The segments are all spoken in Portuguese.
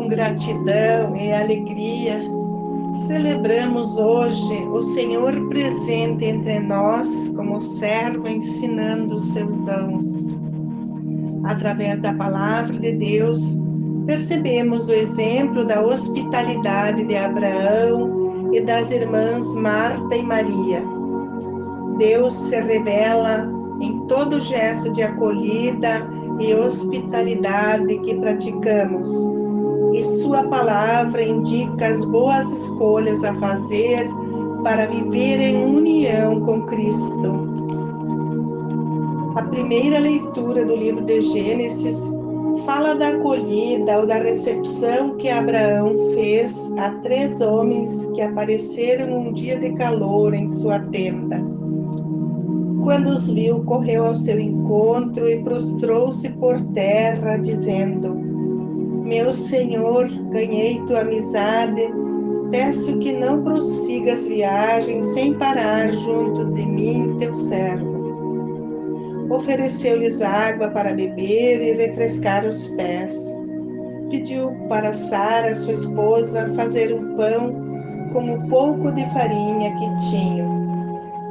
Com gratidão e alegria, celebramos hoje o Senhor presente entre nós como servo ensinando os seus dons. Através da palavra de Deus, percebemos o exemplo da hospitalidade de Abraão e das irmãs Marta e Maria. Deus se revela em todo gesto de acolhida e hospitalidade que praticamos, e Sua palavra indica as boas escolhas a fazer para viver em união com Cristo. A primeira leitura do livro de Gênesis fala da acolhida ou da recepção que Abraão fez a três homens que apareceram um dia de calor em sua tenda. Quando os viu, correu ao seu encontro e prostrou-se por terra, dizendo: Meu Senhor, ganhei tua amizade, peço que não prossigas viagem sem parar junto de mim, teu servo. Ofereceu-lhes água para beber e refrescar os pés. Pediu para Sara, sua esposa, fazer um pão com o pouco de farinha que tinham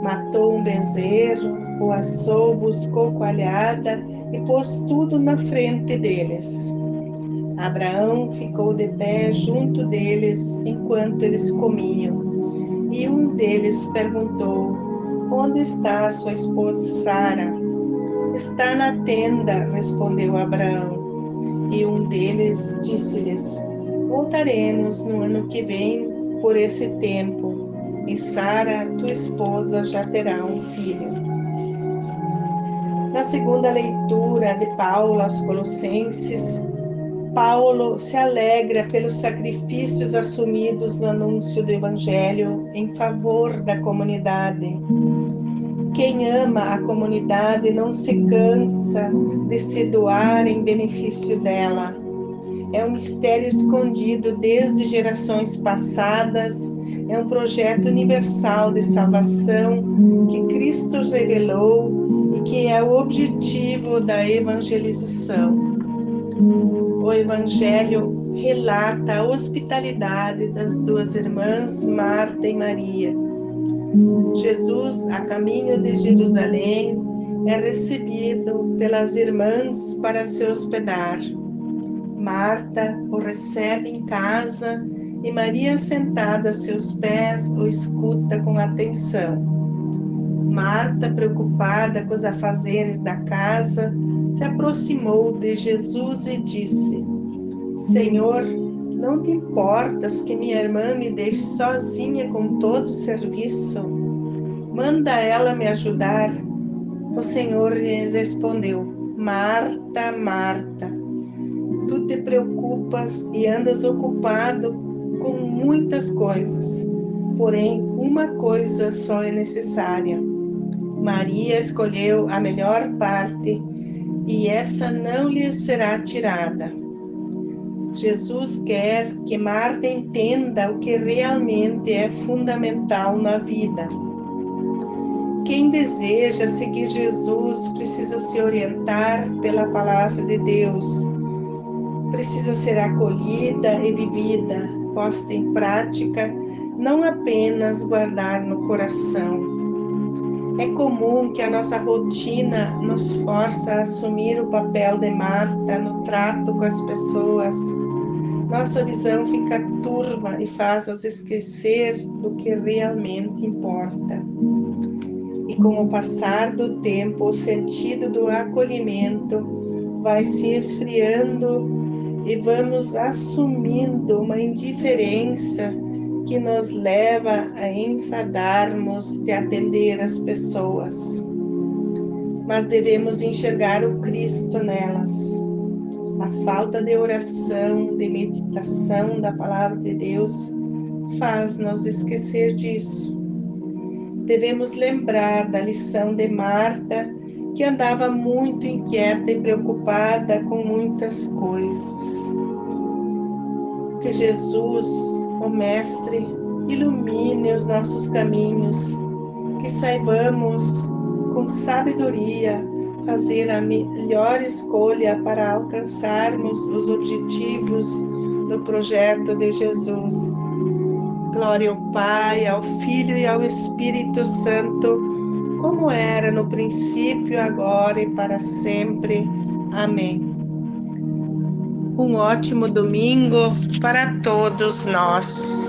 Matou um bezerro, o assou, buscou coalhada e pôs tudo na frente deles. Abraão ficou de pé junto deles enquanto eles comiam. E um deles perguntou: Onde está sua esposa Sara? Está na tenda, respondeu Abraão. E um deles disse-lhes: Voltaremos no ano que vem por esse tempo e Sara, tua esposa, já terá um filho. Na segunda leitura de Paulo aos Colossenses, Paulo se alegra pelos sacrifícios assumidos no anúncio do Evangelho em favor da comunidade. Quem ama a comunidade não se cansa de se doar em benefício dela. É um mistério escondido desde gerações passadas é um projeto universal de salvação que Cristo revelou e que é o objetivo da evangelização. O Evangelho relata a hospitalidade das duas irmãs, Marta e Maria. Jesus, a caminho de Jerusalém, é recebido pelas irmãs para se hospedar. Marta o recebe em casa e Maria, sentada a seus pés, o escuta com atenção. Marta, preocupada com os afazeres da casa, se aproximou de Jesus e disse: Senhor, não te importas que minha irmã me deixe sozinha com todo o serviço? Manda ela me ajudar. O Senhor lhe respondeu: Marta, Marta, tu te preocupas e andas ocupado com muitas coisas, porém uma coisa só é necessária. Maria escolheu a melhor parte e essa não lhe será tirada. Jesus quer que Marta entenda o que realmente é fundamental na vida. Quem deseja seguir Jesus precisa se orientar pela palavra de Deus, precisa ser acolhida e vivida, posta em prática, não apenas guardar no coração. É comum que a nossa rotina nos força a assumir o papel de Marta no trato com as pessoas. Nossa visão fica turva e faz-nos esquecer do que realmente importa. E com o passar do tempo, o sentido do acolhimento vai se esfriando e vamos assumindo uma indiferença que nos leva a enfadarmos de atender as pessoas. Mas devemos enxergar o Cristo nelas. A falta de oração, de meditação da palavra de Deus faz-nos esquecer disso. Devemos lembrar da lição de Marta que andava muito inquieta e preocupada com muitas coisas. Que Jesus, o Mestre, ilumine os nossos caminhos, que saibamos com sabedoria fazer a melhor escolha para alcançarmos os objetivos do projeto de Jesus. Glória ao Pai, ao Filho e ao Espírito Santo, como era no princípio, agora e para sempre. Amém. Um ótimo domingo para todos nós.